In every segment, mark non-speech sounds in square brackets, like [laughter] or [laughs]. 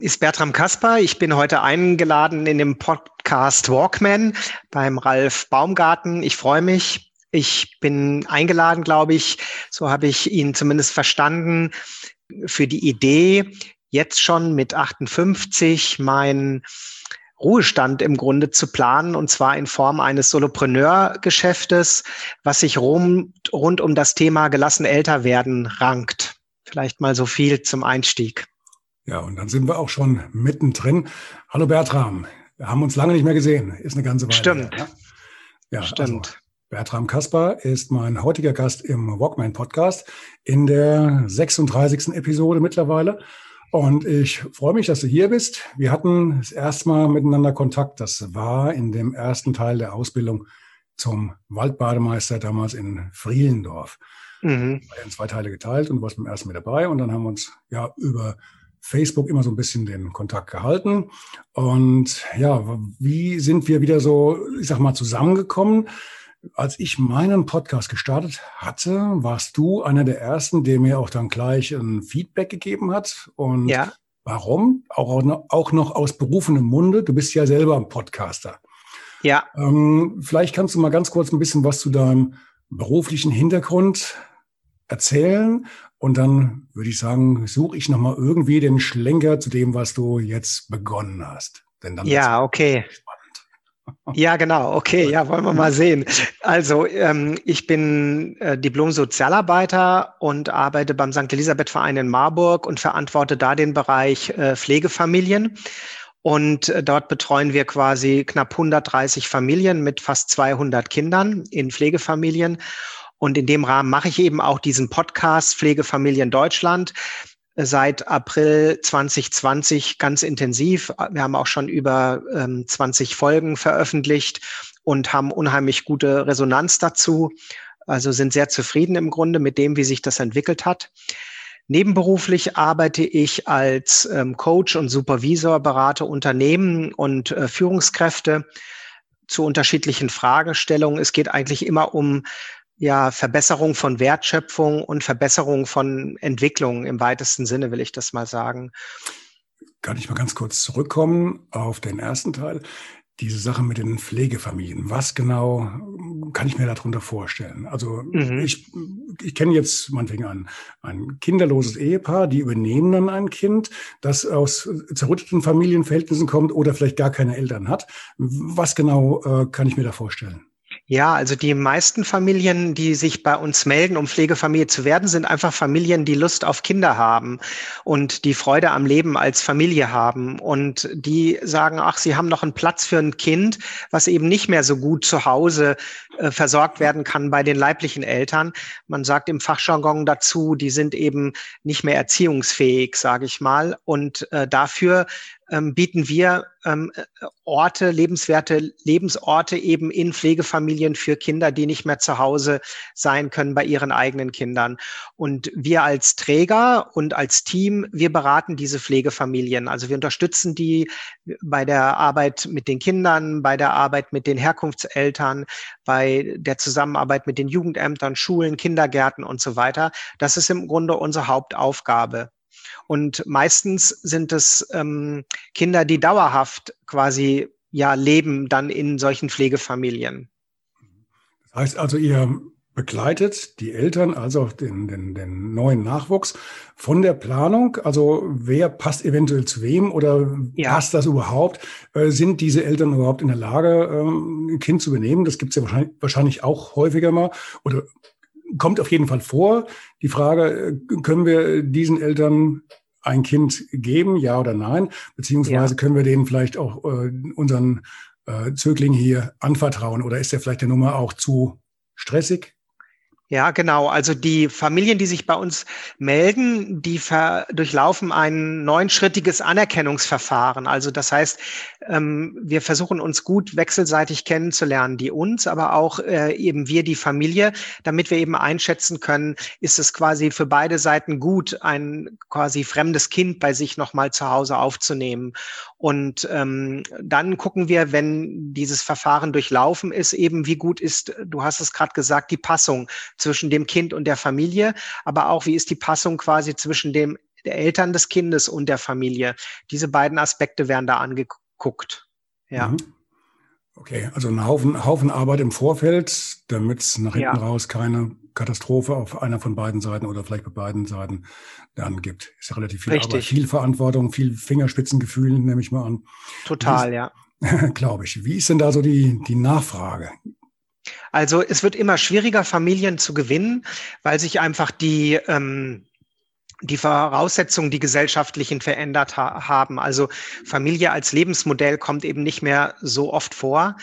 ist Bertram Kasper. Ich bin heute eingeladen in dem Podcast Walkman beim Ralf Baumgarten. Ich freue mich. Ich bin eingeladen, glaube ich, so habe ich ihn zumindest verstanden, für die Idee, jetzt schon mit 58 mein Ruhestand im Grunde zu planen und zwar in Form eines Solopreneur-Geschäftes, was sich rund, rund um das Thema gelassen älter werden rankt. Vielleicht mal so viel zum Einstieg. Ja, und dann sind wir auch schon mittendrin. Hallo Bertram, wir haben uns lange nicht mehr gesehen. Ist eine ganze Weile. Stimmt. Her, ja, ja Stimmt. Also Bertram Kasper ist mein heutiger Gast im Walkman Podcast in der 36. Episode mittlerweile. Und ich freue mich, dass du hier bist. Wir hatten das erste Mal miteinander Kontakt. Das war in dem ersten Teil der Ausbildung zum Waldbademeister damals in Frielendorf. Mhm. In zwei Teile geteilt und du warst beim ersten mit dabei. Und dann haben wir uns ja über Facebook immer so ein bisschen den Kontakt gehalten. Und ja, wie sind wir wieder so, ich sag mal, zusammengekommen? Als ich meinen Podcast gestartet hatte, warst du einer der ersten, der mir auch dann gleich ein Feedback gegeben hat. Und ja. warum? Auch, auch noch aus berufenem Munde. Du bist ja selber ein Podcaster. Ja. Ähm, vielleicht kannst du mal ganz kurz ein bisschen was zu deinem beruflichen Hintergrund erzählen und dann würde ich sagen, suche ich nochmal irgendwie den Schlenker zu dem, was du jetzt begonnen hast. Denn dann ja, okay. Ja, genau. Okay, ja, wollen wir mal sehen. Also ähm, ich bin äh, Diplom-Sozialarbeiter und arbeite beim St. Elisabeth-Verein in Marburg und verantworte da den Bereich äh, Pflegefamilien. Und äh, dort betreuen wir quasi knapp 130 Familien mit fast 200 Kindern in Pflegefamilien. Und in dem Rahmen mache ich eben auch diesen Podcast Pflegefamilien Deutschland seit April 2020 ganz intensiv. Wir haben auch schon über ähm, 20 Folgen veröffentlicht und haben unheimlich gute Resonanz dazu. Also sind sehr zufrieden im Grunde mit dem, wie sich das entwickelt hat. Nebenberuflich arbeite ich als ähm, Coach und Supervisor, berate Unternehmen und äh, Führungskräfte zu unterschiedlichen Fragestellungen. Es geht eigentlich immer um ja, Verbesserung von Wertschöpfung und Verbesserung von Entwicklung im weitesten Sinne, will ich das mal sagen. Kann ich mal ganz kurz zurückkommen auf den ersten Teil? Diese Sache mit den Pflegefamilien. Was genau kann ich mir darunter vorstellen? Also mhm. ich, ich kenne jetzt meinetwegen ein, ein kinderloses Ehepaar, die übernehmen dann ein Kind, das aus zerrütteten Familienverhältnissen kommt oder vielleicht gar keine Eltern hat. Was genau äh, kann ich mir da vorstellen? Ja, also die meisten Familien, die sich bei uns melden, um Pflegefamilie zu werden, sind einfach Familien, die Lust auf Kinder haben und die Freude am Leben als Familie haben und die sagen, ach, sie haben noch einen Platz für ein Kind, was eben nicht mehr so gut zu Hause äh, versorgt werden kann bei den leiblichen Eltern. Man sagt im Fachjargon dazu, die sind eben nicht mehr erziehungsfähig, sage ich mal. Und äh, dafür ähm, bieten wir ähm, Orte, lebenswerte Lebensorte eben in Pflegefamilien für Kinder, die nicht mehr zu Hause sein können bei ihren eigenen Kindern. Und wir als Träger und als Team, wir beraten diese Pflegefamilien. Also wir unterstützen die bei der Arbeit mit den Kindern, bei der Arbeit mit den Herkunftseltern, bei der Zusammenarbeit mit den Jugendämtern, Schulen, Kindergärten und so weiter. Das ist im Grunde unsere Hauptaufgabe. Und meistens sind es ähm, Kinder, die dauerhaft quasi ja leben dann in solchen Pflegefamilien. Das heißt also, ihr begleitet die Eltern, also den, den, den neuen Nachwuchs von der Planung. Also wer passt eventuell zu wem oder ja. passt das überhaupt? Äh, sind diese Eltern überhaupt in der Lage, ähm, ein Kind zu übernehmen? Das gibt es ja wahrscheinlich, wahrscheinlich auch häufiger mal. Oder kommt auf jeden Fall vor. Die Frage, äh, können wir diesen Eltern ein Kind geben, ja oder nein? Beziehungsweise ja. können wir denen vielleicht auch äh, unseren äh, Zögling hier anvertrauen? Oder ist der vielleicht der Nummer auch zu stressig? Ja, genau. Also die Familien, die sich bei uns melden, die durchlaufen ein neunschrittiges Anerkennungsverfahren. Also das heißt, ähm, wir versuchen uns gut wechselseitig kennenzulernen, die uns, aber auch äh, eben wir die Familie, damit wir eben einschätzen können, ist es quasi für beide Seiten gut, ein quasi fremdes Kind bei sich nochmal zu Hause aufzunehmen. Und ähm, dann gucken wir, wenn dieses Verfahren durchlaufen ist, eben wie gut ist, du hast es gerade gesagt, die Passung zwischen dem Kind und der Familie, aber auch wie ist die Passung quasi zwischen dem der Eltern des Kindes und der Familie. Diese beiden Aspekte werden da angeguckt. Ja. Mhm. Okay, also ein Haufen, Haufen Arbeit im Vorfeld, damit es nach hinten ja. raus keine Katastrophe auf einer von beiden Seiten oder vielleicht bei beiden Seiten dann gibt. Ist ja relativ viel Richtig. Arbeit, viel Verantwortung, viel Fingerspitzengefühl, nehme ich mal an. Total, ja. [laughs] Glaube ich. Wie ist denn da so die, die Nachfrage? Also es wird immer schwieriger, Familien zu gewinnen, weil sich einfach die ähm, die Voraussetzungen, die gesellschaftlichen verändert ha haben. Also Familie als Lebensmodell kommt eben nicht mehr so oft vor.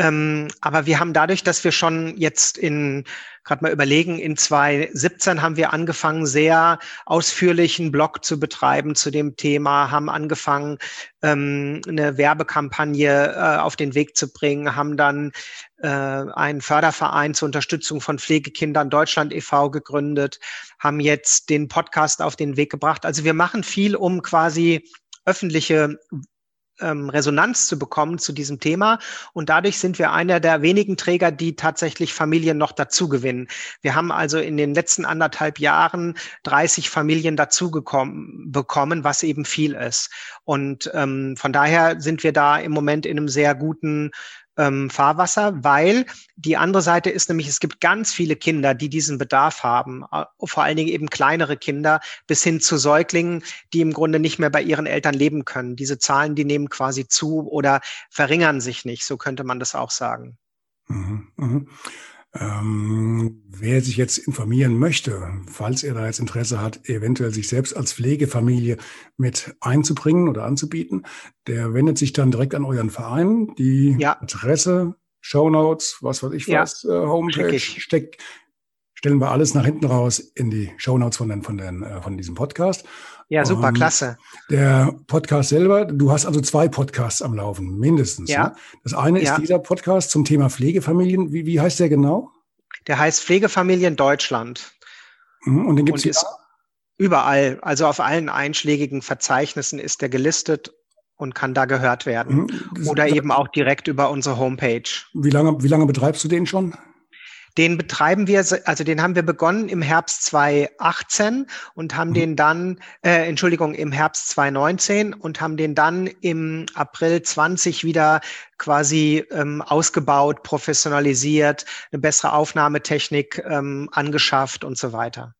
Ähm, aber wir haben dadurch, dass wir schon jetzt in, gerade mal überlegen, in 2017 haben wir angefangen, sehr ausführlichen Blog zu betreiben zu dem Thema, haben angefangen, ähm, eine Werbekampagne äh, auf den Weg zu bringen, haben dann äh, einen Förderverein zur Unterstützung von Pflegekindern Deutschland e.V. gegründet, haben jetzt den Podcast auf den Weg gebracht. Also wir machen viel, um quasi öffentliche ähm, Resonanz zu bekommen zu diesem Thema. Und dadurch sind wir einer der wenigen Träger, die tatsächlich Familien noch dazu gewinnen. Wir haben also in den letzten anderthalb Jahren 30 Familien dazu bekommen, was eben viel ist. Und ähm, von daher sind wir da im Moment in einem sehr guten ähm, Fahrwasser, weil die andere Seite ist nämlich, es gibt ganz viele Kinder, die diesen Bedarf haben, äh, vor allen Dingen eben kleinere Kinder bis hin zu Säuglingen, die im Grunde nicht mehr bei ihren Eltern leben können. Diese Zahlen, die nehmen quasi zu oder verringern sich nicht, so könnte man das auch sagen. Mhm, mh. Ähm, wer sich jetzt informieren möchte, falls er da jetzt Interesse hat, eventuell sich selbst als Pflegefamilie mit einzubringen oder anzubieten, der wendet sich dann direkt an euren Verein. Die ja. Adresse, Shownotes, was weiß ich ja. was, äh, Homepage, steck, stellen wir alles nach hinten raus in die Shownotes von, den, von, den, äh, von diesem Podcast. Ja, super, um, klasse. Der Podcast selber, du hast also zwei Podcasts am Laufen, mindestens. Ja. Ne? Das eine ja. ist dieser Podcast zum Thema Pflegefamilien. Wie, wie heißt der genau? Der heißt Pflegefamilien Deutschland. Mhm, und den gibt es überall. Also auf allen einschlägigen Verzeichnissen ist der gelistet und kann da gehört werden. Mhm. Oder eben auch direkt über unsere Homepage. Wie lange, wie lange betreibst du den schon? Den betreiben wir, also den haben wir begonnen im Herbst 2018 und haben mhm. den dann, äh, Entschuldigung, im Herbst 2019 und haben den dann im April 20 wieder quasi ähm, ausgebaut, professionalisiert, eine bessere Aufnahmetechnik ähm, angeschafft und so weiter.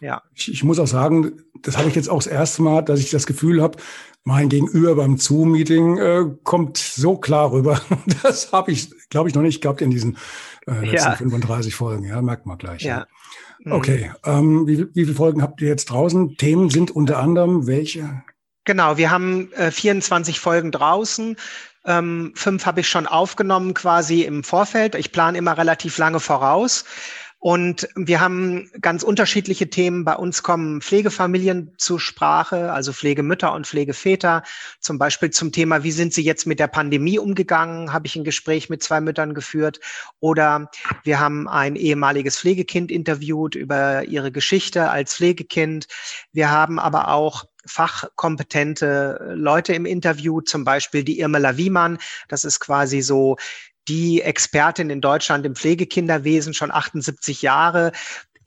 Ja. Ich, ich muss auch sagen, das habe ich jetzt auch das erste Mal, dass ich das Gefühl habe, mein Gegenüber beim Zoom-Meeting äh, kommt so klar rüber. [laughs] Das habe ich, glaube ich, noch nicht gehabt in diesen äh, letzten ja. 35 Folgen. Ja, merkt man gleich. Ja. ja. Okay, ähm, wie, wie viele Folgen habt ihr jetzt draußen? Themen sind unter anderem welche? Genau, wir haben äh, 24 Folgen draußen. Ähm, fünf habe ich schon aufgenommen quasi im Vorfeld. Ich plane immer relativ lange voraus. Und wir haben ganz unterschiedliche Themen. Bei uns kommen Pflegefamilien zur Sprache, also Pflegemütter und Pflegeväter. Zum Beispiel zum Thema, wie sind sie jetzt mit der Pandemie umgegangen? Habe ich ein Gespräch mit zwei Müttern geführt. Oder wir haben ein ehemaliges Pflegekind interviewt über ihre Geschichte als Pflegekind. Wir haben aber auch fachkompetente Leute im Interview, zum Beispiel die Irmela Wiemann. Das ist quasi so die Expertin in Deutschland im Pflegekinderwesen, schon 78 Jahre.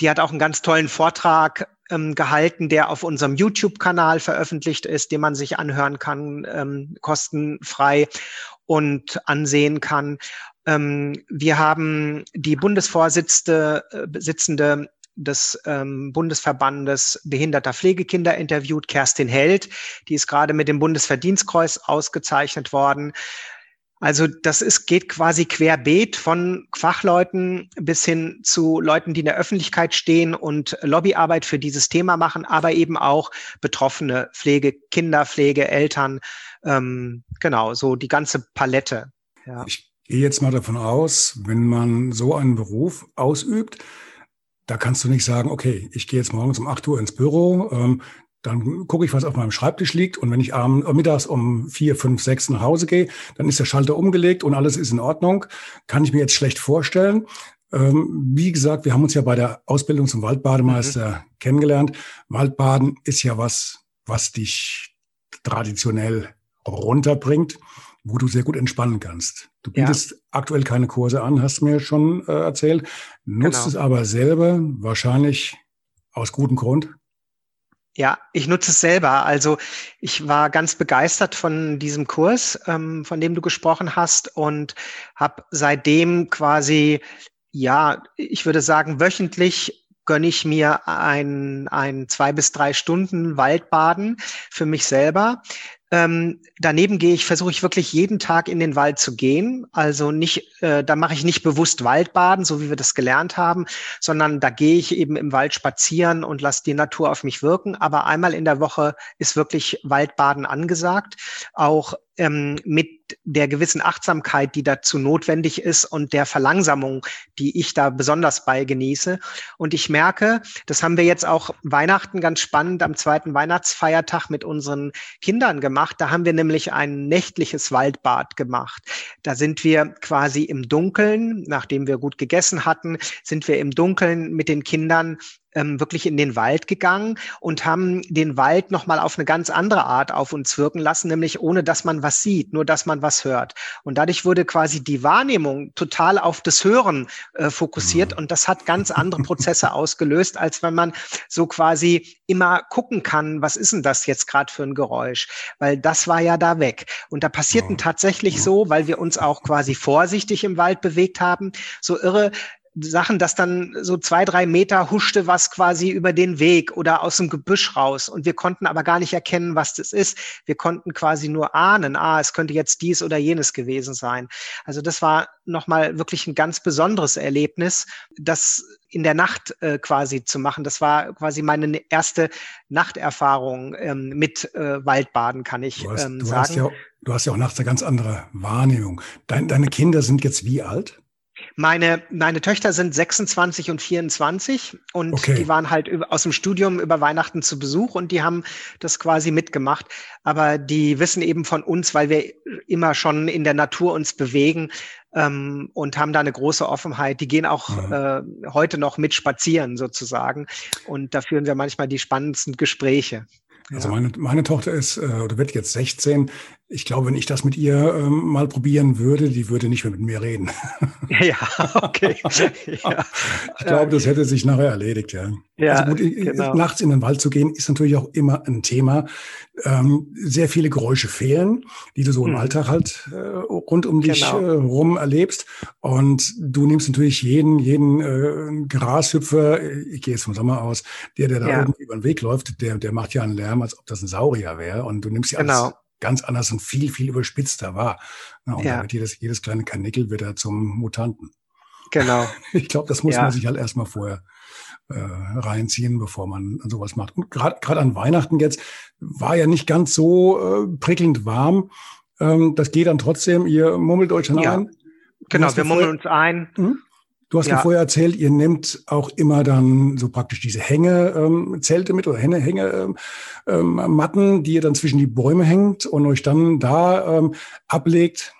Die hat auch einen ganz tollen Vortrag ähm, gehalten, der auf unserem YouTube-Kanal veröffentlicht ist, den man sich anhören kann, ähm, kostenfrei und ansehen kann. Ähm, wir haben die Bundesvorsitzende äh, des ähm, Bundesverbandes behinderter Pflegekinder interviewt, Kerstin Held. Die ist gerade mit dem Bundesverdienstkreuz ausgezeichnet worden. Also das ist, geht quasi querbeet von Fachleuten bis hin zu Leuten, die in der Öffentlichkeit stehen und Lobbyarbeit für dieses Thema machen, aber eben auch Betroffene, Pflege, Kinderpflege, Eltern, ähm, genau, so die ganze Palette. Ja. Ich gehe jetzt mal davon aus, wenn man so einen Beruf ausübt, da kannst du nicht sagen, okay, ich gehe jetzt morgens um 8 Uhr ins Büro, ähm, dann gucke ich, was auf meinem Schreibtisch liegt. Und wenn ich abends, äh, mittags um vier, fünf, sechs nach Hause gehe, dann ist der Schalter umgelegt und alles ist in Ordnung. Kann ich mir jetzt schlecht vorstellen. Ähm, wie gesagt, wir haben uns ja bei der Ausbildung zum Waldbademeister mhm. kennengelernt. Waldbaden ist ja was, was dich traditionell runterbringt, wo du sehr gut entspannen kannst. Du bietest ja. aktuell keine Kurse an, hast mir schon äh, erzählt, nutzt genau. es aber selber wahrscheinlich aus gutem Grund. Ja, ich nutze es selber. Also ich war ganz begeistert von diesem Kurs, ähm, von dem du gesprochen hast und habe seitdem quasi, ja, ich würde sagen, wöchentlich gönne ich mir ein, ein zwei bis drei Stunden Waldbaden für mich selber. Ähm, daneben gehe ich, versuche ich wirklich jeden Tag in den Wald zu gehen. Also nicht, äh, da mache ich nicht bewusst Waldbaden, so wie wir das gelernt haben, sondern da gehe ich eben im Wald spazieren und lasse die Natur auf mich wirken. Aber einmal in der Woche ist wirklich Waldbaden angesagt. Auch ähm, mit der gewissen Achtsamkeit, die dazu notwendig ist und der Verlangsamung, die ich da besonders bei genieße. Und ich merke, das haben wir jetzt auch Weihnachten ganz spannend am zweiten Weihnachtsfeiertag mit unseren Kindern gemacht. Da haben wir nämlich ein nächtliches Waldbad gemacht. Da sind wir quasi im Dunkeln, nachdem wir gut gegessen hatten, sind wir im Dunkeln mit den Kindern ähm, wirklich in den Wald gegangen und haben den Wald nochmal auf eine ganz andere Art auf uns wirken lassen, nämlich ohne dass man was sieht, nur dass man was hört. Und dadurch wurde quasi die Wahrnehmung total auf das Hören äh, fokussiert und das hat ganz andere Prozesse [laughs] ausgelöst, als wenn man so quasi immer gucken kann, was ist denn das jetzt gerade für ein Geräusch? Weil das war ja da weg. Und da passierten tatsächlich so, weil wir uns auch quasi vorsichtig im Wald bewegt haben, so irre Sachen, dass dann so zwei, drei Meter huschte was quasi über den Weg oder aus dem Gebüsch raus. Und wir konnten aber gar nicht erkennen, was das ist. Wir konnten quasi nur ahnen, ah, es könnte jetzt dies oder jenes gewesen sein. Also das war nochmal wirklich ein ganz besonderes Erlebnis, das in der Nacht äh, quasi zu machen. Das war quasi meine erste Nachterfahrung ähm, mit äh, Waldbaden, kann ich du hast, ähm, du sagen. Hast ja, du hast ja auch nachts eine ganz andere Wahrnehmung. Dein, deine Kinder sind jetzt wie alt? Meine, meine Töchter sind 26 und 24 und okay. die waren halt aus dem Studium über Weihnachten zu Besuch und die haben das quasi mitgemacht. Aber die wissen eben von uns, weil wir immer schon in der Natur uns bewegen ähm, und haben da eine große Offenheit. Die gehen auch mhm. äh, heute noch mit spazieren sozusagen und da führen wir manchmal die spannendsten Gespräche. Also meine, meine Tochter ist, äh, oder wird jetzt 16. Ich glaube, wenn ich das mit ihr ähm, mal probieren würde, die würde nicht mehr mit mir reden. [laughs] Ja, okay. [laughs] ja. Ich glaube, das hätte sich nachher erledigt, ja. ja also gut, genau. nachts in den Wald zu gehen, ist natürlich auch immer ein Thema. Ähm, sehr viele Geräusche fehlen, die du so im hm. Alltag halt äh, rund um dich genau. äh, rum erlebst. Und du nimmst natürlich jeden, jeden äh, Grashüpfer, ich gehe jetzt vom Sommer aus, der, der da ja. irgendwie über den Weg läuft, der, der macht ja einen Lärm, als ob das ein Saurier wäre. Und du nimmst ja genau. alles ganz anders und viel, viel überspitzter war. Und ja. wird jedes, jedes kleine Kanickel wird da zum Mutanten. Genau. [laughs] Ich glaube, das muss ja. man sich halt erstmal vorher äh, reinziehen, bevor man sowas macht. Und gerade an Weihnachten jetzt war ja nicht ganz so äh, prickelnd warm. Ähm, das geht dann trotzdem, ihr mummelt euch dann ja. ein. Genau, wir mummeln uns ein. Hm? Du hast ja. mir vorher erzählt, ihr nehmt auch immer dann so praktisch diese Hängezelte ähm, mit oder Hänge, Hänge ähm, Matten, die ihr dann zwischen die Bäume hängt und euch dann da ähm, ablegt.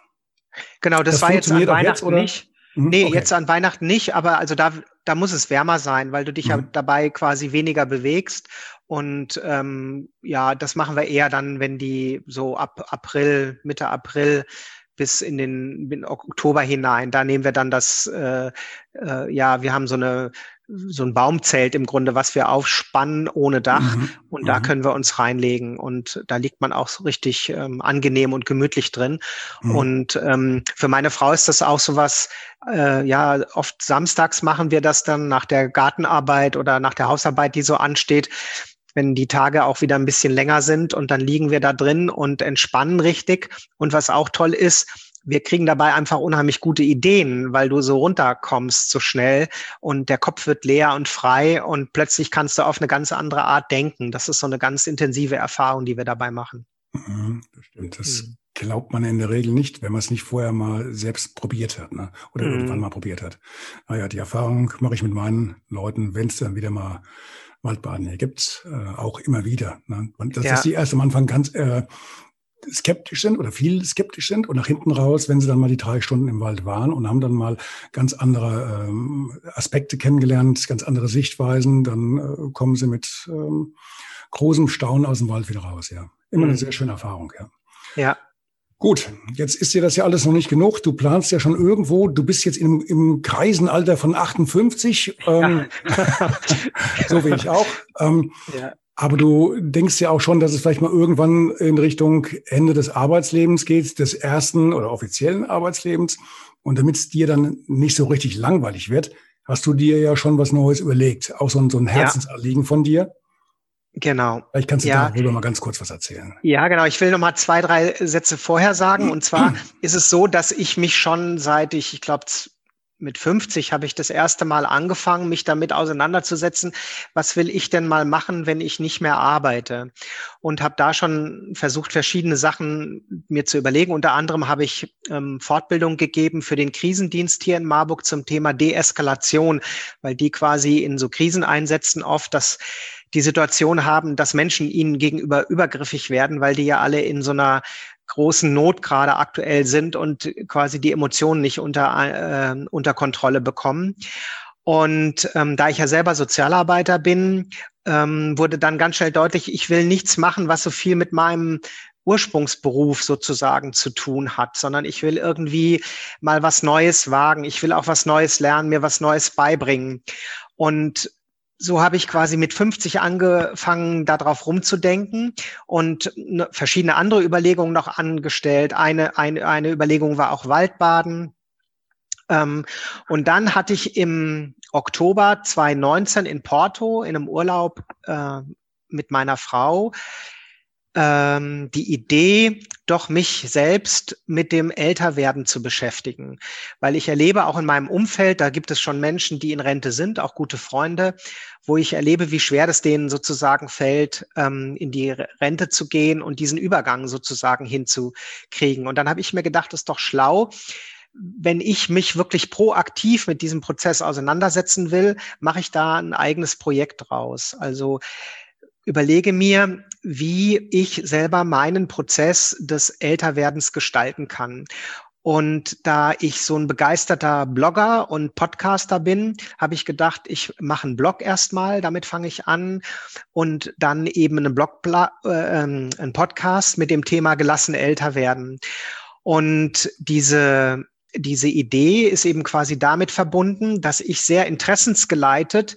Genau, das, das war jetzt an Weihnachten jetzt, nicht. Mhm, nee, okay. jetzt an Weihnachten nicht, aber also da, da muss es wärmer sein, weil du dich mhm. ja dabei quasi weniger bewegst. Und ähm, ja, das machen wir eher dann, wenn die so ab April, Mitte April bis in den in Oktober hinein. Da nehmen wir dann das, äh, äh, ja, wir haben so eine so ein Baumzelt im Grunde, was wir aufspannen ohne Dach mhm. und da mhm. können wir uns reinlegen und da liegt man auch so richtig ähm, angenehm und gemütlich drin. Mhm. Und ähm, für meine Frau ist das auch so was, äh, ja, oft samstags machen wir das dann nach der Gartenarbeit oder nach der Hausarbeit, die so ansteht wenn die Tage auch wieder ein bisschen länger sind und dann liegen wir da drin und entspannen richtig. Und was auch toll ist, wir kriegen dabei einfach unheimlich gute Ideen, weil du so runterkommst so schnell und der Kopf wird leer und frei und plötzlich kannst du auf eine ganz andere Art denken. Das ist so eine ganz intensive Erfahrung, die wir dabei machen. Mhm, das stimmt. Das mhm. glaubt man in der Regel nicht, wenn man es nicht vorher mal selbst probiert hat ne? oder mhm. irgendwann mal probiert hat. Naja, die Erfahrung mache ich mit meinen Leuten, wenn es dann wieder mal Waldbaden. Hier gibt's äh, auch immer wieder. Ne? Und das ja. ist die erst am Anfang ganz äh, skeptisch sind oder viel skeptisch sind und nach hinten raus, wenn sie dann mal die drei Stunden im Wald waren und haben dann mal ganz andere ähm, Aspekte kennengelernt, ganz andere Sichtweisen, dann äh, kommen sie mit ähm, großem Staunen aus dem Wald wieder raus. Ja, immer mhm. eine sehr schöne Erfahrung. Ja. Ja. Gut, jetzt ist dir das ja alles noch nicht genug. Du planst ja schon irgendwo, du bist jetzt im, im Kreisenalter von 58, ähm, ja. [laughs] so wie ich auch. Ähm, ja. Aber du denkst ja auch schon, dass es vielleicht mal irgendwann in Richtung Ende des Arbeitslebens geht, des ersten oder offiziellen Arbeitslebens. Und damit es dir dann nicht so richtig langweilig wird, hast du dir ja schon was Neues überlegt. Auch so ein, so ein Herzensanliegen ja. von dir. Genau. Vielleicht kannst du ja. darüber mal ganz kurz was erzählen. Ja, genau. Ich will noch mal zwei, drei Sätze vorher sagen. Und zwar [clears throat] ist es so, dass ich mich schon seit ich, ich glaube, mit 50 habe ich das erste Mal angefangen, mich damit auseinanderzusetzen, was will ich denn mal machen, wenn ich nicht mehr arbeite? Und habe da schon versucht, verschiedene Sachen mir zu überlegen. Unter anderem habe ich ähm, Fortbildung gegeben für den Krisendienst hier in Marburg zum Thema Deeskalation, weil die quasi in so Kriseneinsätzen oft das die Situation haben, dass Menschen ihnen gegenüber übergriffig werden, weil die ja alle in so einer großen Not gerade aktuell sind und quasi die Emotionen nicht unter, äh, unter Kontrolle bekommen. Und ähm, da ich ja selber Sozialarbeiter bin, ähm, wurde dann ganz schnell deutlich, ich will nichts machen, was so viel mit meinem Ursprungsberuf sozusagen zu tun hat, sondern ich will irgendwie mal was Neues wagen. Ich will auch was Neues lernen, mir was Neues beibringen. Und so habe ich quasi mit 50 angefangen, darauf rumzudenken und ne, verschiedene andere Überlegungen noch angestellt. Eine, eine, eine Überlegung war auch Waldbaden. Ähm, und dann hatte ich im Oktober 2019 in Porto in einem Urlaub äh, mit meiner Frau ähm, die Idee, doch mich selbst mit dem Älterwerden zu beschäftigen. Weil ich erlebe auch in meinem Umfeld, da gibt es schon Menschen, die in Rente sind, auch gute Freunde, wo ich erlebe, wie schwer es denen sozusagen fällt, ähm, in die Rente zu gehen und diesen Übergang sozusagen hinzukriegen. Und dann habe ich mir gedacht, ist doch schlau, wenn ich mich wirklich proaktiv mit diesem Prozess auseinandersetzen will, mache ich da ein eigenes Projekt draus. Also überlege mir, wie ich selber meinen Prozess des Älterwerdens gestalten kann. Und da ich so ein begeisterter Blogger und Podcaster bin, habe ich gedacht, ich mache einen Blog erstmal, damit fange ich an und dann eben einen Blog, äh, ähm, einen Podcast mit dem Thema gelassen älter werden. Und diese diese Idee ist eben quasi damit verbunden, dass ich sehr interessensgeleitet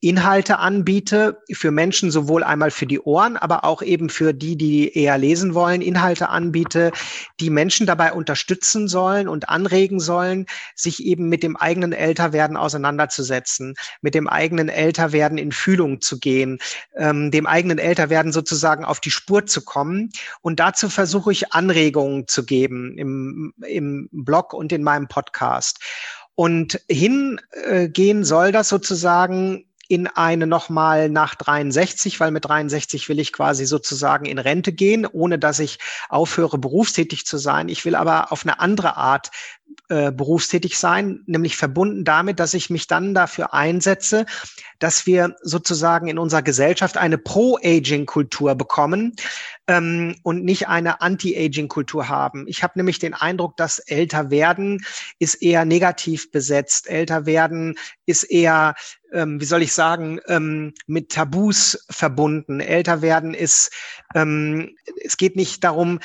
Inhalte anbiete für Menschen sowohl einmal für die Ohren, aber auch eben für die, die eher lesen wollen, Inhalte anbiete, die Menschen dabei unterstützen sollen und anregen sollen, sich eben mit dem eigenen Älterwerden auseinanderzusetzen, mit dem eigenen Älterwerden in Fühlung zu gehen, ähm, dem eigenen Älterwerden sozusagen auf die Spur zu kommen. Und dazu versuche ich Anregungen zu geben im, im Blog und in meinem Podcast. Und hingehen soll das sozusagen in eine nochmal nach 63, weil mit 63 will ich quasi sozusagen in Rente gehen, ohne dass ich aufhöre, berufstätig zu sein. Ich will aber auf eine andere Art äh, berufstätig sein, nämlich verbunden damit, dass ich mich dann dafür einsetze, dass wir sozusagen in unserer Gesellschaft eine Pro-Aging-Kultur bekommen ähm, und nicht eine Anti-Aging-Kultur haben. Ich habe nämlich den Eindruck, dass älter werden ist eher negativ besetzt. Älter werden ist eher, ähm, wie soll ich sagen, ähm, mit Tabus verbunden. Älter werden ist, ähm, es geht nicht darum,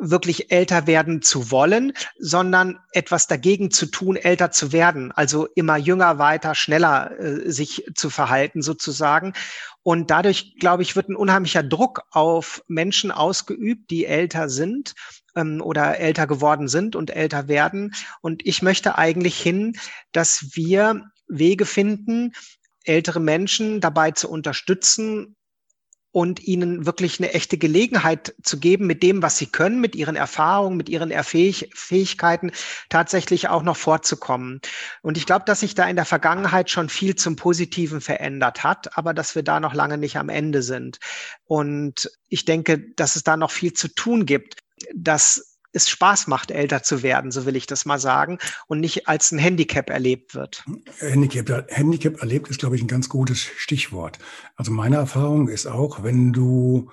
wirklich älter werden zu wollen, sondern etwas dagegen zu tun, älter zu werden. Also immer jünger, weiter, schneller äh, sich zu verhalten sozusagen. Und dadurch, glaube ich, wird ein unheimlicher Druck auf Menschen ausgeübt, die älter sind ähm, oder älter geworden sind und älter werden. Und ich möchte eigentlich hin, dass wir Wege finden, ältere Menschen dabei zu unterstützen, und ihnen wirklich eine echte Gelegenheit zu geben, mit dem, was sie können, mit ihren Erfahrungen, mit ihren Erfähig Fähigkeiten tatsächlich auch noch fortzukommen. Und ich glaube, dass sich da in der Vergangenheit schon viel zum Positiven verändert hat, aber dass wir da noch lange nicht am Ende sind. Und ich denke, dass es da noch viel zu tun gibt, dass es Spaß macht, älter zu werden, so will ich das mal sagen, und nicht als ein Handicap erlebt wird. Handicap, Handicap erlebt ist, glaube ich, ein ganz gutes Stichwort. Also meine Erfahrung ist auch, wenn du,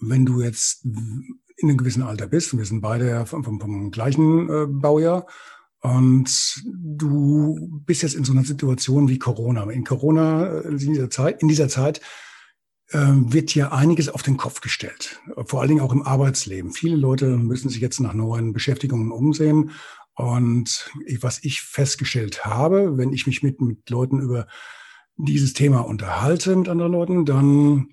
wenn du jetzt in einem gewissen Alter bist, wir sind beide vom, vom, vom gleichen äh, Baujahr, und du bist jetzt in so einer Situation wie Corona. In Corona, äh, in dieser Zeit, in dieser Zeit wird hier einiges auf den Kopf gestellt, vor allen Dingen auch im Arbeitsleben. Viele Leute müssen sich jetzt nach neuen Beschäftigungen umsehen. Und was ich festgestellt habe, wenn ich mich mit, mit Leuten über dieses Thema unterhalte, mit anderen Leuten, dann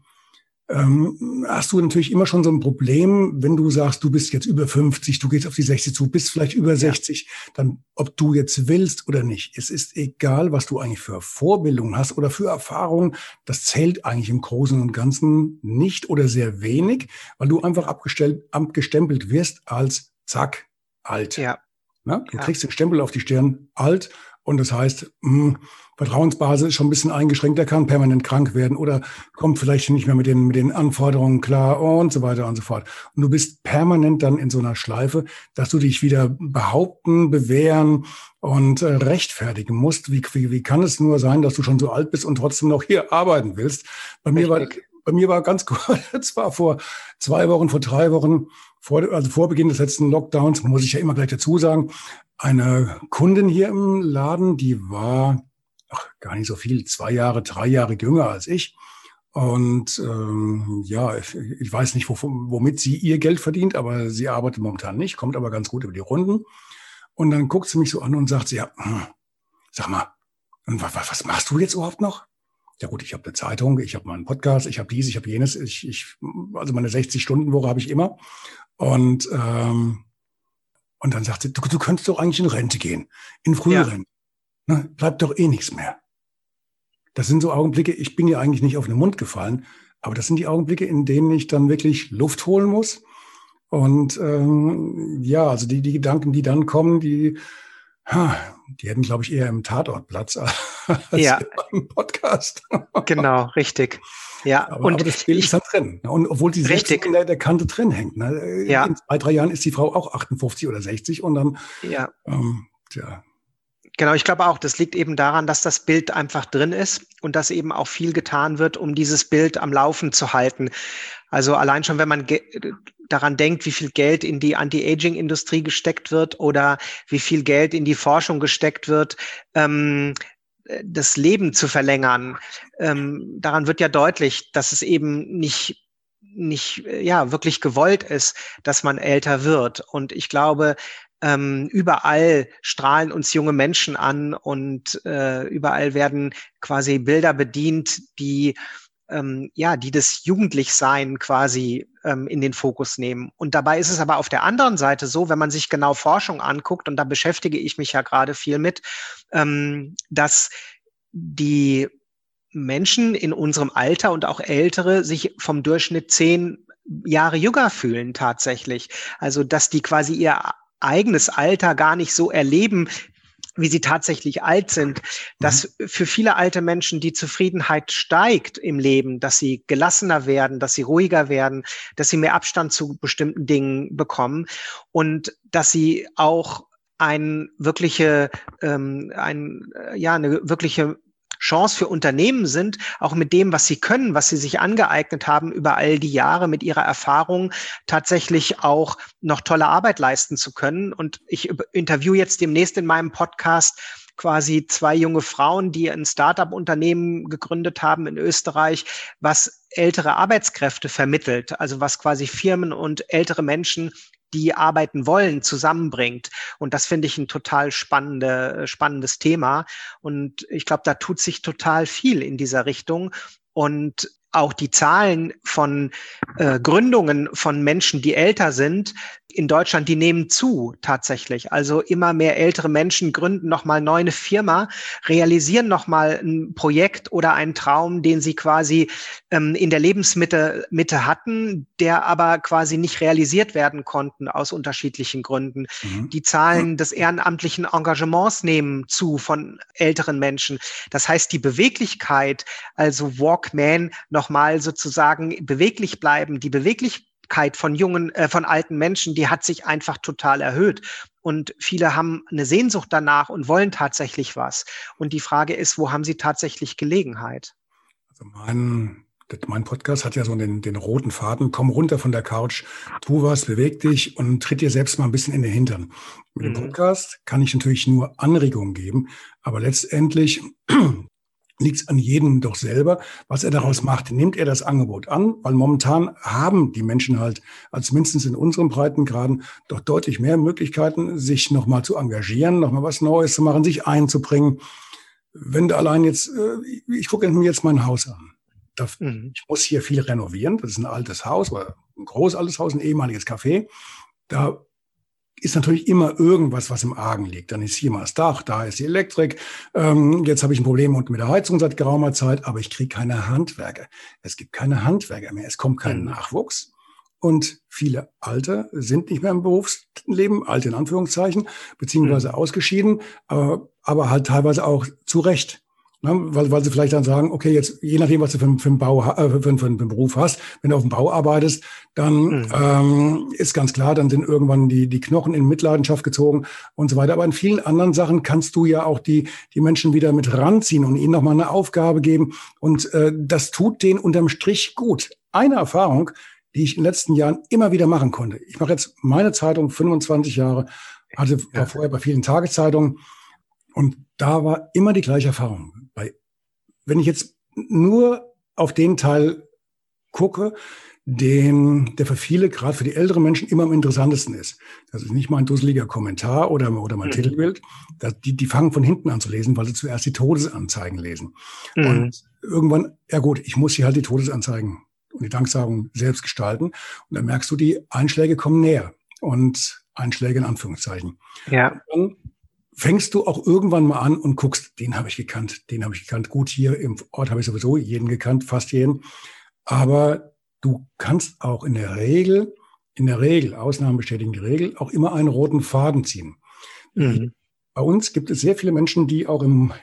ähm, hast du natürlich immer schon so ein Problem, wenn du sagst, du bist jetzt über 50, du gehst auf die 60 zu, bist vielleicht über 60, dann ob du jetzt willst oder nicht. Es ist egal, was du eigentlich für Vorbildungen hast oder für Erfahrungen. Das zählt eigentlich im Großen und Ganzen nicht oder sehr wenig, weil du einfach abgestellt, abgestempelt wirst als zack, alt. Ja. Na, du ja. kriegst den Stempel auf die Stirn, alt, und das heißt, mh, hm, Vertrauensbasis ist schon ein bisschen eingeschränkt, der kann permanent krank werden oder kommt vielleicht nicht mehr mit den, mit den Anforderungen klar und so weiter und so fort. Und du bist permanent dann in so einer Schleife, dass du dich wieder behaupten, bewähren und äh, rechtfertigen musst. Wie, wie, wie kann es nur sein, dass du schon so alt bist und trotzdem noch hier arbeiten willst? Bei mir war, bei mir war ganz [laughs] kurz, zwar vor zwei Wochen, vor drei Wochen, vor, also vor Beginn des letzten Lockdowns, muss ich ja immer gleich dazu sagen, eine Kundin hier im Laden, die war ach, gar nicht so viel, zwei Jahre, drei Jahre jünger als ich. Und ähm, ja, ich, weiß nicht, womit sie ihr Geld verdient, aber sie arbeitet momentan nicht, kommt aber ganz gut über die Runden. Und dann guckt sie mich so an und sagt sie, ja, sag mal, was machst du jetzt überhaupt noch? Ja gut, ich habe eine Zeitung, ich habe meinen Podcast, ich habe dies, ich habe jenes, ich, ich, also meine 60-Stunden-Woche habe ich immer. Und ähm, und dann sagt sie, du, du könntest doch eigentlich in Rente gehen, in früheren. Ja. Ne, bleibt doch eh nichts mehr. Das sind so Augenblicke, ich bin ja eigentlich nicht auf den Mund gefallen, aber das sind die Augenblicke, in denen ich dann wirklich Luft holen muss. Und ähm, ja, also die, die Gedanken, die dann kommen, die, ha, die hätten, glaube ich, eher im Tatort Platz [laughs] als ja. im Podcast. [laughs] genau, richtig. Ja, aber, und aber das Bild ist dann drin. Und obwohl sie richtig in der, der, Kante drin hängt. Ne? Ja. In zwei, drei Jahren ist die Frau auch 58 oder 60 und dann, ja. Ähm, tja. Genau, ich glaube auch, das liegt eben daran, dass das Bild einfach drin ist und dass eben auch viel getan wird, um dieses Bild am Laufen zu halten. Also allein schon, wenn man daran denkt, wie viel Geld in die Anti-Aging-Industrie gesteckt wird oder wie viel Geld in die Forschung gesteckt wird, ähm, das Leben zu verlängern. Ähm, daran wird ja deutlich, dass es eben nicht nicht ja wirklich gewollt ist, dass man älter wird. Und ich glaube, ähm, überall strahlen uns junge Menschen an und äh, überall werden quasi Bilder bedient, die ähm, ja, die das Jugendlichsein quasi ähm, in den Fokus nehmen. Und dabei ist es aber auf der anderen Seite so, wenn man sich genau Forschung anguckt, und da beschäftige ich mich ja gerade viel mit, ähm, dass die Menschen in unserem Alter und auch ältere sich vom Durchschnitt zehn Jahre jünger fühlen tatsächlich. Also dass die quasi ihr eigenes Alter gar nicht so erleben, wie sie tatsächlich alt sind, dass mhm. für viele alte Menschen die Zufriedenheit steigt im Leben, dass sie gelassener werden, dass sie ruhiger werden, dass sie mehr Abstand zu bestimmten Dingen bekommen und dass sie auch ein wirkliche, ähm, ein, äh, ja, eine wirkliche Chance für Unternehmen sind, auch mit dem, was sie können, was sie sich angeeignet haben über all die Jahre mit ihrer Erfahrung tatsächlich auch noch tolle Arbeit leisten zu können. Und ich interview jetzt demnächst in meinem Podcast quasi zwei junge Frauen, die ein Startup-Unternehmen gegründet haben in Österreich, was ältere Arbeitskräfte vermittelt, also was quasi Firmen und ältere Menschen die arbeiten wollen, zusammenbringt. Und das finde ich ein total spannende, spannendes Thema. Und ich glaube, da tut sich total viel in dieser Richtung. Und auch die Zahlen von äh, Gründungen von Menschen, die älter sind, in Deutschland, die nehmen zu tatsächlich. Also immer mehr ältere Menschen gründen nochmal neu eine Firma, realisieren nochmal ein Projekt oder einen Traum, den sie quasi ähm, in der Lebensmitte Mitte hatten, der aber quasi nicht realisiert werden konnten aus unterschiedlichen Gründen. Mhm. Die Zahlen des ehrenamtlichen Engagements nehmen zu von älteren Menschen. Das heißt, die Beweglichkeit, also Walkman, nochmal sozusagen beweglich bleiben, die Beweglichkeit Erreichbarkeit von jungen, äh, von alten Menschen, die hat sich einfach total erhöht. Und viele haben eine Sehnsucht danach und wollen tatsächlich was. Und die Frage ist, wo haben sie tatsächlich Gelegenheit? Also mein, mein Podcast hat ja so den, den roten Faden. Komm runter von der Couch, tu was, beweg dich und tritt dir selbst mal ein bisschen in den Hintern. Mit dem mhm. Podcast kann ich natürlich nur Anregungen geben, aber letztendlich liegt es an jedem doch selber, was er daraus mhm. macht. Nimmt er das Angebot an? Weil momentan haben die Menschen halt, als mindestens in unseren Breitengraden, doch deutlich mehr Möglichkeiten, sich nochmal zu engagieren, nochmal was Neues zu machen, sich einzubringen. Wenn du allein jetzt, äh, ich gucke mir jetzt mein Haus an. Mhm. Ich muss hier viel renovieren. Das ist ein altes Haus, oder ein groß altes Haus, ein ehemaliges Café. Da ist natürlich immer irgendwas, was im Argen liegt. Dann ist hier mal das Dach, da ist die Elektrik. Ähm, jetzt habe ich ein Problem mit der Heizung seit geraumer Zeit, aber ich kriege keine Handwerker. Es gibt keine Handwerker mehr. Es kommt kein mhm. Nachwuchs. Und viele Alte sind nicht mehr im Berufsleben, alte in Anführungszeichen, beziehungsweise mhm. ausgeschieden, aber, aber halt teilweise auch zu Recht. Ne? Weil, weil sie vielleicht dann sagen, okay, jetzt je nachdem, was du für, für, einen, Bau, äh, für, für, für einen Beruf hast, wenn du auf dem Bau arbeitest, dann mhm. ähm, ist ganz klar, dann sind irgendwann die, die Knochen in Mitleidenschaft gezogen und so weiter. Aber in vielen anderen Sachen kannst du ja auch die, die Menschen wieder mit ranziehen und ihnen nochmal eine Aufgabe geben. Und äh, das tut denen unterm Strich gut. Eine Erfahrung, die ich in den letzten Jahren immer wieder machen konnte. Ich mache jetzt meine Zeitung 25 Jahre, hatte war vorher bei vielen Tageszeitungen und da war immer die gleiche Erfahrung wenn ich jetzt nur auf den Teil gucke, den, der für viele, gerade für die älteren Menschen, immer am interessantesten ist. Das ist nicht mal ein dusseliger Kommentar oder, oder mein mhm. Titelbild. Das, die, die fangen von hinten an zu lesen, weil sie zuerst die Todesanzeigen lesen. Mhm. Und irgendwann, ja gut, ich muss hier halt die Todesanzeigen und die Danksagung selbst gestalten. Und dann merkst du, die Einschläge kommen näher. Und Einschläge in Anführungszeichen. Ja. Und dann fängst du auch irgendwann mal an und guckst, den habe ich gekannt, den habe ich gekannt. Gut, hier im Ort habe ich sowieso jeden gekannt, fast jeden. Aber du kannst auch in der Regel, in der Regel, Ausnahmen bestätigen die Regel, auch immer einen roten Faden ziehen. Mhm. Bei uns gibt es sehr viele Menschen, die auch im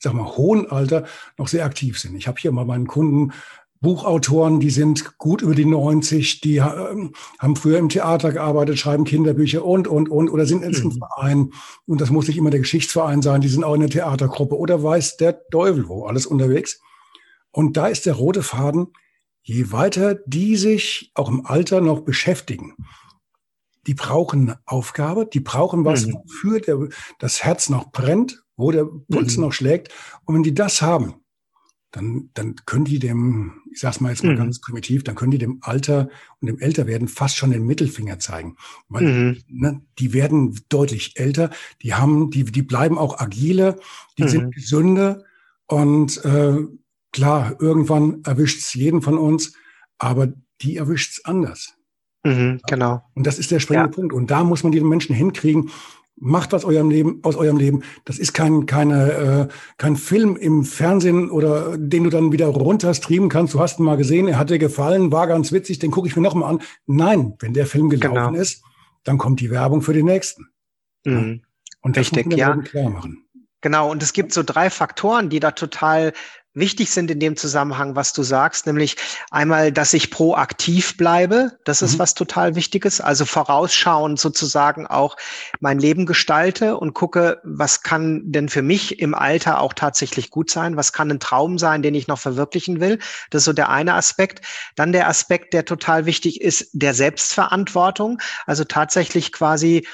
sag mal, hohen Alter noch sehr aktiv sind. Ich habe hier mal meinen Kunden Buchautoren, die sind gut über die 90, die ähm, haben früher im Theater gearbeitet, schreiben Kinderbücher und, und, und, oder sind jetzt mhm. im Verein. Und das muss nicht immer der Geschichtsverein sein, die sind auch in der Theatergruppe oder weiß der Teufel wo, alles unterwegs. Und da ist der rote Faden, je weiter die sich auch im Alter noch beschäftigen, die brauchen eine Aufgabe, die brauchen was, mhm. wofür der, das Herz noch brennt, wo der Puls mhm. noch schlägt. Und wenn die das haben, dann, dann können die dem, ich sag's mal jetzt mal mhm. ganz primitiv, dann können die dem Alter und dem Älterwerden fast schon den Mittelfinger zeigen. Weil mhm. ne, die werden deutlich älter, die haben, die, die bleiben auch agiler, die mhm. sind gesünder und äh, klar, irgendwann erwischt's jeden von uns, aber die erwischt's anders. Mhm, genau. Und das ist der springende ja. Punkt. Und da muss man die Menschen hinkriegen, macht was eurem Leben, aus eurem Leben. Das ist kein, keine, äh, kein Film im Fernsehen oder den du dann wieder runter streamen kannst. Du hast ihn mal gesehen, er hat dir gefallen, war ganz witzig, den gucke ich mir nochmal an. Nein, wenn der Film gelaufen genau. ist, dann kommt die Werbung für den nächsten. Mhm. Und das Richtig, muss man ja. klar machen. Genau, und es gibt so drei Faktoren, die da total wichtig sind in dem Zusammenhang, was du sagst, nämlich einmal, dass ich proaktiv bleibe. Das ist mhm. was total Wichtiges. Also vorausschauend sozusagen auch mein Leben gestalte und gucke, was kann denn für mich im Alter auch tatsächlich gut sein? Was kann ein Traum sein, den ich noch verwirklichen will? Das ist so der eine Aspekt. Dann der Aspekt, der total wichtig ist, der Selbstverantwortung. Also tatsächlich quasi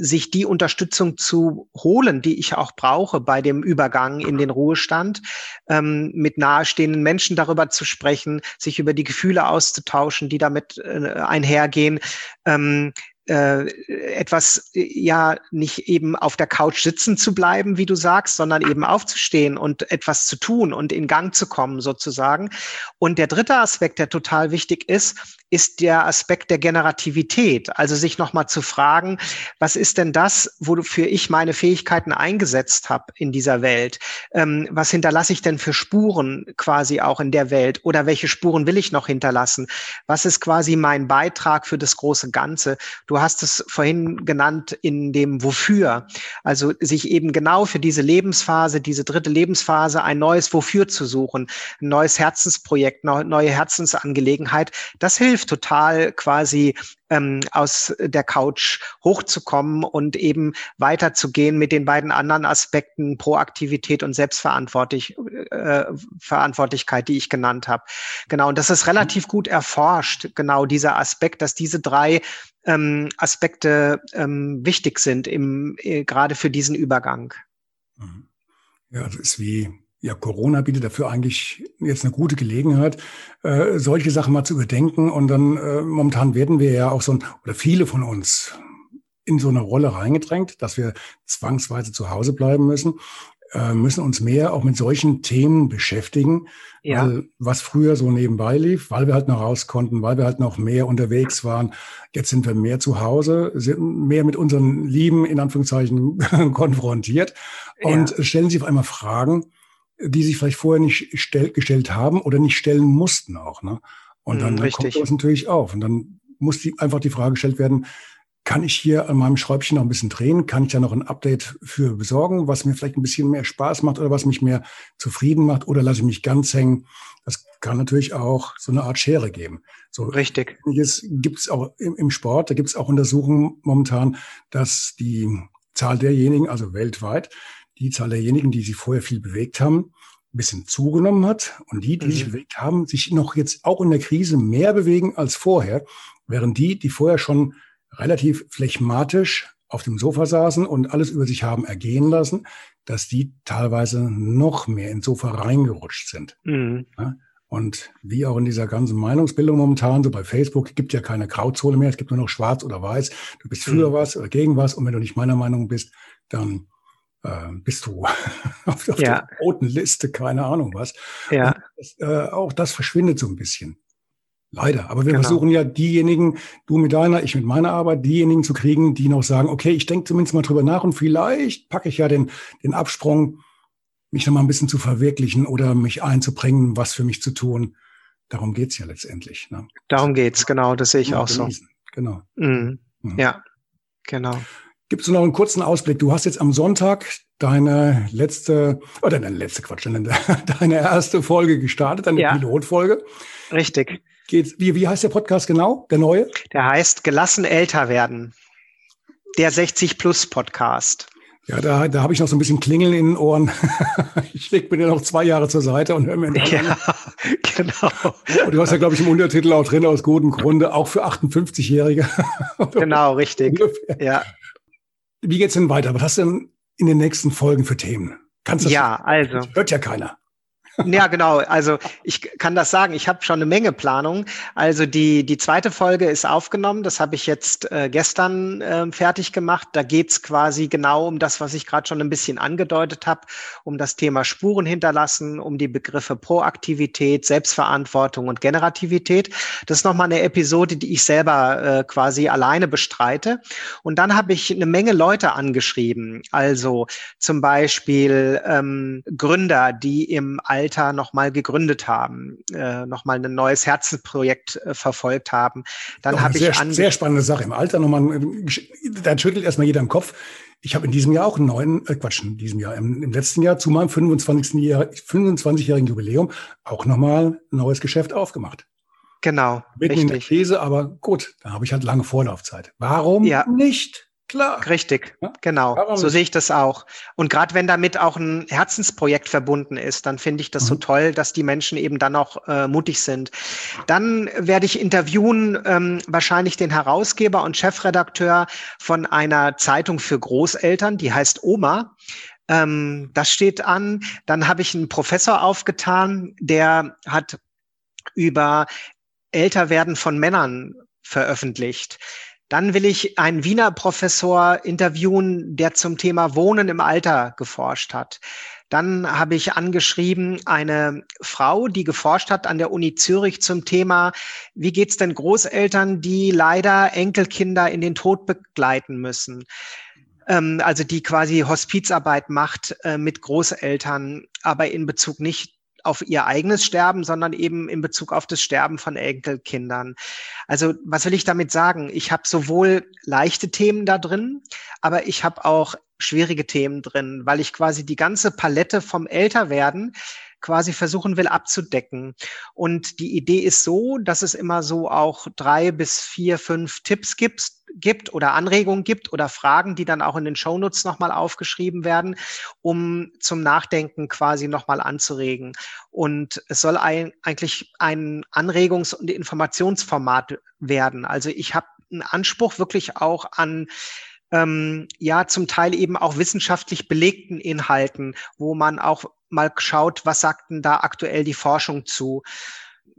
sich die Unterstützung zu holen, die ich auch brauche bei dem Übergang in den Ruhestand, ähm, mit nahestehenden Menschen darüber zu sprechen, sich über die Gefühle auszutauschen, die damit äh, einhergehen, ähm, äh, etwas, ja, nicht eben auf der Couch sitzen zu bleiben, wie du sagst, sondern eben aufzustehen und etwas zu tun und in Gang zu kommen sozusagen. Und der dritte Aspekt, der total wichtig ist, ist der Aspekt der Generativität. Also sich nochmal zu fragen, was ist denn das, wofür ich meine Fähigkeiten eingesetzt habe in dieser Welt? Ähm, was hinterlasse ich denn für Spuren quasi auch in der Welt? Oder welche Spuren will ich noch hinterlassen? Was ist quasi mein Beitrag für das große Ganze? Du du hast es vorhin genannt in dem Wofür. Also sich eben genau für diese Lebensphase, diese dritte Lebensphase, ein neues Wofür zu suchen, ein neues Herzensprojekt, neue Herzensangelegenheit. Das hilft total quasi ähm, aus der Couch hochzukommen und eben weiterzugehen mit den beiden anderen Aspekten Proaktivität und Selbstverantwortlich, äh, die ich genannt habe. Genau, und das ist relativ gut erforscht, genau dieser Aspekt, dass diese drei ähm, Aspekte ähm, wichtig sind, im, äh, gerade für diesen Übergang. Mhm. Ja, das ist wie ja, Corona bietet dafür eigentlich jetzt eine gute Gelegenheit, äh, solche Sachen mal zu überdenken. Und dann äh, momentan werden wir ja auch so, ein, oder viele von uns, in so eine Rolle reingedrängt, dass wir zwangsweise zu Hause bleiben müssen, äh, müssen uns mehr auch mit solchen Themen beschäftigen, ja. weil, was früher so nebenbei lief, weil wir halt noch raus konnten, weil wir halt noch mehr unterwegs waren. Jetzt sind wir mehr zu Hause, sind mehr mit unseren Lieben in Anführungszeichen [laughs] konfrontiert ja. und stellen sich auf einmal Fragen, die sich vielleicht vorher nicht stell, gestellt haben oder nicht stellen mussten auch. Ne? Und dann, mm, dann kommt das natürlich auf. Und dann muss die, einfach die Frage gestellt werden, kann ich hier an meinem Schräubchen noch ein bisschen drehen? Kann ich da noch ein Update für besorgen, was mir vielleicht ein bisschen mehr Spaß macht oder was mich mehr zufrieden macht? Oder lasse ich mich ganz hängen? Das kann natürlich auch so eine Art Schere geben. So Richtig. Jetzt gibt es auch im, im Sport, da gibt es auch Untersuchungen momentan, dass die Zahl derjenigen, also weltweit, die Zahl derjenigen, die sich vorher viel bewegt haben, ein bisschen zugenommen hat und die, die mhm. sich bewegt haben, sich noch jetzt auch in der Krise mehr bewegen als vorher, während die, die vorher schon relativ phlegmatisch auf dem Sofa saßen und alles über sich haben ergehen lassen, dass die teilweise noch mehr ins Sofa reingerutscht sind. Mhm. Ja? Und wie auch in dieser ganzen Meinungsbildung momentan, so bei Facebook, gibt ja keine Grauzone mehr, es gibt nur noch schwarz oder weiß. Du bist für mhm. was oder gegen was und wenn du nicht meiner Meinung bist, dann äh, bist du [laughs] auf, auf ja. der roten Liste, keine Ahnung was. Ja. Das, äh, auch das verschwindet so ein bisschen. Leider. Aber wir genau. versuchen ja diejenigen, du mit deiner, ich mit meiner Arbeit, diejenigen zu kriegen, die noch sagen, okay, ich denke zumindest mal drüber nach und vielleicht packe ich ja den, den Absprung, mich noch mal ein bisschen zu verwirklichen oder mich einzubringen, was für mich zu tun. Darum geht's ja letztendlich. Ne? Darum geht's, genau, das sehe ich auch genießen. so. Genau. Mhm. Mhm. Ja, genau. Gibst du noch einen kurzen Ausblick? Du hast jetzt am Sonntag deine letzte, oder deine letzte Quatsch, [laughs] deine, erste Folge gestartet, deine ja. Pilotfolge. Richtig. Geht's, wie, wie heißt der Podcast genau, der neue? Der heißt Gelassen älter werden. Der 60 Plus Podcast. Ja, da, da habe ich noch so ein bisschen Klingeln in den Ohren. [laughs] ich leg mir den noch zwei Jahre zur Seite und höre mir den Ja, [laughs] genau. Und du hast ja, glaube ich, im Untertitel auch drin, aus gutem Grunde, auch für 58-Jährige. genau, richtig. Ja. Wie geht's denn weiter? Was hast du denn in den nächsten Folgen für Themen? Kannst du ja, also. Hört ja keiner. Ja, genau. Also ich kann das sagen. Ich habe schon eine Menge Planung. Also die, die zweite Folge ist aufgenommen. Das habe ich jetzt äh, gestern äh, fertig gemacht. Da geht's quasi genau um das, was ich gerade schon ein bisschen angedeutet habe, um das Thema Spuren hinterlassen, um die Begriffe Proaktivität, Selbstverantwortung und Generativität. Das ist nochmal eine Episode, die ich selber äh, quasi alleine bestreite. Und dann habe ich eine Menge Leute angeschrieben. Also zum Beispiel ähm, Gründer, die im Alter Alter nochmal gegründet haben, äh, nochmal ein neues Herzensprojekt äh, verfolgt haben. Dann habe ich sehr, sehr spannende Sache im Alter nochmal. Da schüttelt erstmal jeder im Kopf. Ich habe in diesem Jahr auch einen neuen, äh Quatsch, in diesem Jahr, im, im letzten Jahr zu meinem 25. Jahr, 25-jährigen Jubiläum auch nochmal ein neues Geschäft aufgemacht. Genau. Mitten richtig. in der Krise, aber gut, da habe ich halt lange Vorlaufzeit. Warum ja. nicht? Klar. Richtig, ja? genau. Warum so sehe ich das auch. Und gerade wenn damit auch ein Herzensprojekt verbunden ist, dann finde ich das mhm. so toll, dass die Menschen eben dann auch äh, mutig sind. Dann werde ich interviewen ähm, wahrscheinlich den Herausgeber und Chefredakteur von einer Zeitung für Großeltern, die heißt Oma. Ähm, das steht an. Dann habe ich einen Professor aufgetan, der hat über Älterwerden von Männern veröffentlicht. Dann will ich einen Wiener Professor interviewen, der zum Thema Wohnen im Alter geforscht hat. Dann habe ich angeschrieben eine Frau, die geforscht hat an der Uni Zürich zum Thema, wie geht's denn Großeltern, die leider Enkelkinder in den Tod begleiten müssen? Ähm, also die quasi Hospizarbeit macht äh, mit Großeltern, aber in Bezug nicht auf ihr eigenes Sterben, sondern eben in Bezug auf das Sterben von Enkelkindern. Also was will ich damit sagen? Ich habe sowohl leichte Themen da drin, aber ich habe auch schwierige Themen drin, weil ich quasi die ganze Palette vom Älterwerden quasi versuchen will abzudecken. Und die Idee ist so, dass es immer so auch drei bis vier, fünf Tipps gibt, gibt oder Anregungen gibt oder Fragen, die dann auch in den Shownotes nochmal aufgeschrieben werden, um zum Nachdenken quasi nochmal anzuregen. Und es soll ein, eigentlich ein Anregungs- und Informationsformat werden. Also ich habe einen Anspruch wirklich auch an ähm, ja zum Teil eben auch wissenschaftlich belegten Inhalten, wo man auch mal schaut, was sagt denn da aktuell die Forschung zu.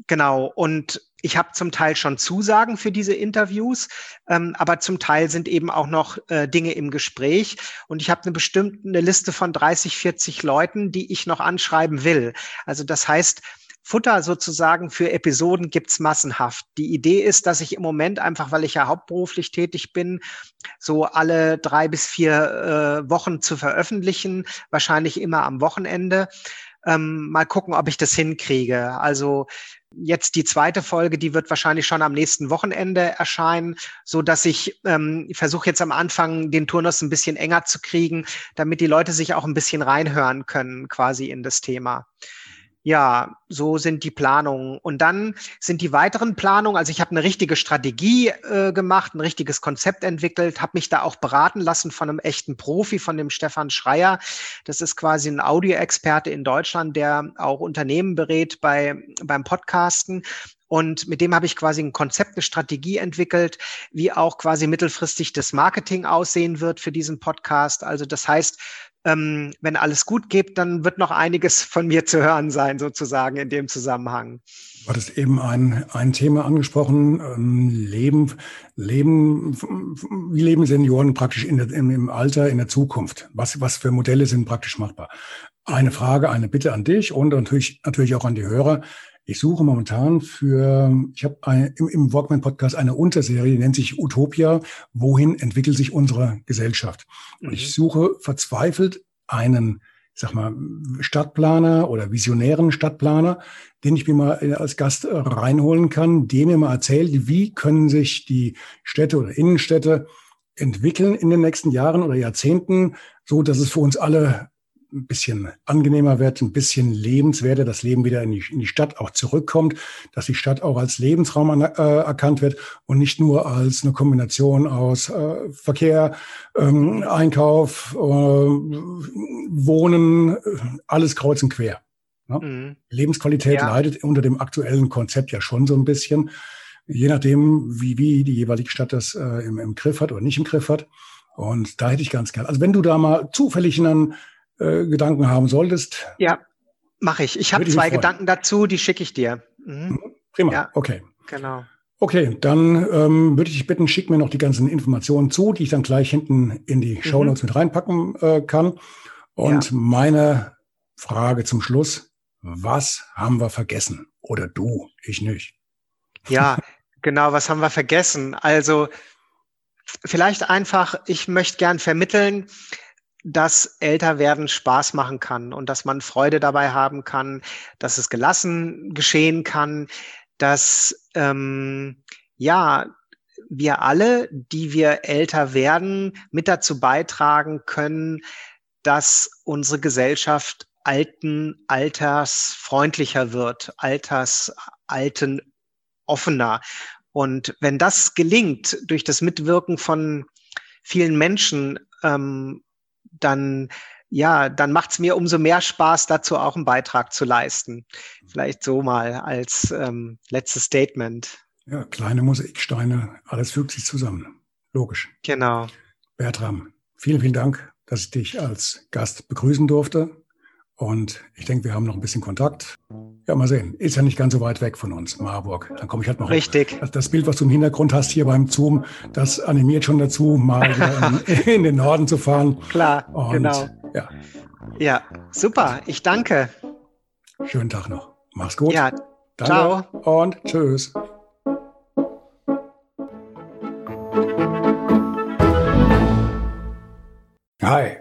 Genau. Und ich habe zum Teil schon Zusagen für diese Interviews, ähm, aber zum Teil sind eben auch noch äh, Dinge im Gespräch. Und ich habe eine bestimmte Liste von 30, 40 Leuten, die ich noch anschreiben will. Also das heißt, Futter sozusagen für Episoden gibt's massenhaft. Die Idee ist, dass ich im Moment einfach, weil ich ja hauptberuflich tätig bin, so alle drei bis vier äh, Wochen zu veröffentlichen, wahrscheinlich immer am Wochenende. Ähm, mal gucken, ob ich das hinkriege. Also Jetzt die zweite Folge, die wird wahrscheinlich schon am nächsten Wochenende erscheinen, so dass ich ähm, versuche jetzt am Anfang den Turnus ein bisschen enger zu kriegen, damit die Leute sich auch ein bisschen reinhören können quasi in das Thema. Ja, so sind die Planungen. Und dann sind die weiteren Planungen, also ich habe eine richtige Strategie äh, gemacht, ein richtiges Konzept entwickelt, habe mich da auch beraten lassen von einem echten Profi, von dem Stefan Schreier. Das ist quasi ein Audioexperte in Deutschland, der auch Unternehmen berät bei, beim Podcasten. Und mit dem habe ich quasi ein Konzept, eine Strategie entwickelt, wie auch quasi mittelfristig das Marketing aussehen wird für diesen Podcast. Also das heißt, ähm, wenn alles gut geht, dann wird noch einiges von mir zu hören sein, sozusagen in dem Zusammenhang. Du hattest eben ein, ein Thema angesprochen, ähm, Leben, Leben, wie leben Senioren praktisch in der, im, im Alter, in der Zukunft? Was, was für Modelle sind praktisch machbar? Eine Frage, eine Bitte an dich und natürlich, natürlich auch an die Hörer. Ich suche momentan für, ich habe im, im Walkman-Podcast eine Unterserie, die nennt sich Utopia, wohin entwickelt sich unsere Gesellschaft? Und mhm. ich suche verzweifelt einen, ich sag mal, Stadtplaner oder visionären Stadtplaner, den ich mir mal als Gast reinholen kann, der mir mal erzählt, wie können sich die Städte oder Innenstädte entwickeln in den nächsten Jahren oder Jahrzehnten, so dass es für uns alle ein bisschen angenehmer wird, ein bisschen lebenswerter, das Leben wieder in die, in die Stadt auch zurückkommt, dass die Stadt auch als Lebensraum an, äh, erkannt wird und nicht nur als eine Kombination aus äh, Verkehr, ähm, Einkauf, äh, Wohnen, alles kreuz und quer. Ne? Mhm. Lebensqualität ja. leidet unter dem aktuellen Konzept ja schon so ein bisschen, je nachdem, wie, wie die jeweilige Stadt das äh, im, im Griff hat oder nicht im Griff hat. Und da hätte ich ganz gern. Also wenn du da mal zufällig einen äh, Gedanken haben solltest. Ja, mache ich. Ich habe zwei Gedanken dazu, die schicke ich dir. Mhm. mhm. Prima, ja, okay. Genau. Okay, dann ähm, würde ich dich bitten, schick mir noch die ganzen Informationen zu, die ich dann gleich hinten in die mhm. Show Notes mit reinpacken äh, kann. Und ja. meine Frage zum Schluss, was haben wir vergessen? Oder du, ich nicht. Ja, [laughs] genau, was haben wir vergessen? Also vielleicht einfach, ich möchte gern vermitteln, dass Älterwerden Spaß machen kann und dass man Freude dabei haben kann, dass es gelassen geschehen kann, dass ähm, ja wir alle, die wir älter werden, mit dazu beitragen können, dass unsere Gesellschaft alten Alters freundlicher wird, Alters alten offener. Und wenn das gelingt durch das Mitwirken von vielen Menschen, ähm, dann ja, dann macht es mir umso mehr Spaß, dazu auch einen Beitrag zu leisten. Vielleicht so mal als ähm, letztes Statement. Ja, kleine Mosaiksteine, alles fügt sich zusammen. Logisch. Genau. Bertram, vielen, vielen Dank, dass ich dich als Gast begrüßen durfte. Und ich denke, wir haben noch ein bisschen Kontakt. Ja, mal sehen. Ist ja nicht ganz so weit weg von uns, Marburg. Dann komme ich halt noch. Richtig. Das, das Bild, was du im Hintergrund hast hier beim Zoom, das animiert schon dazu, mal in, [laughs] in, den Norden zu fahren. Klar, Und, genau. Ja. ja, super. Ich danke. Schönen Tag noch. Mach's gut. Ja, danke ciao. Und tschüss. Hi.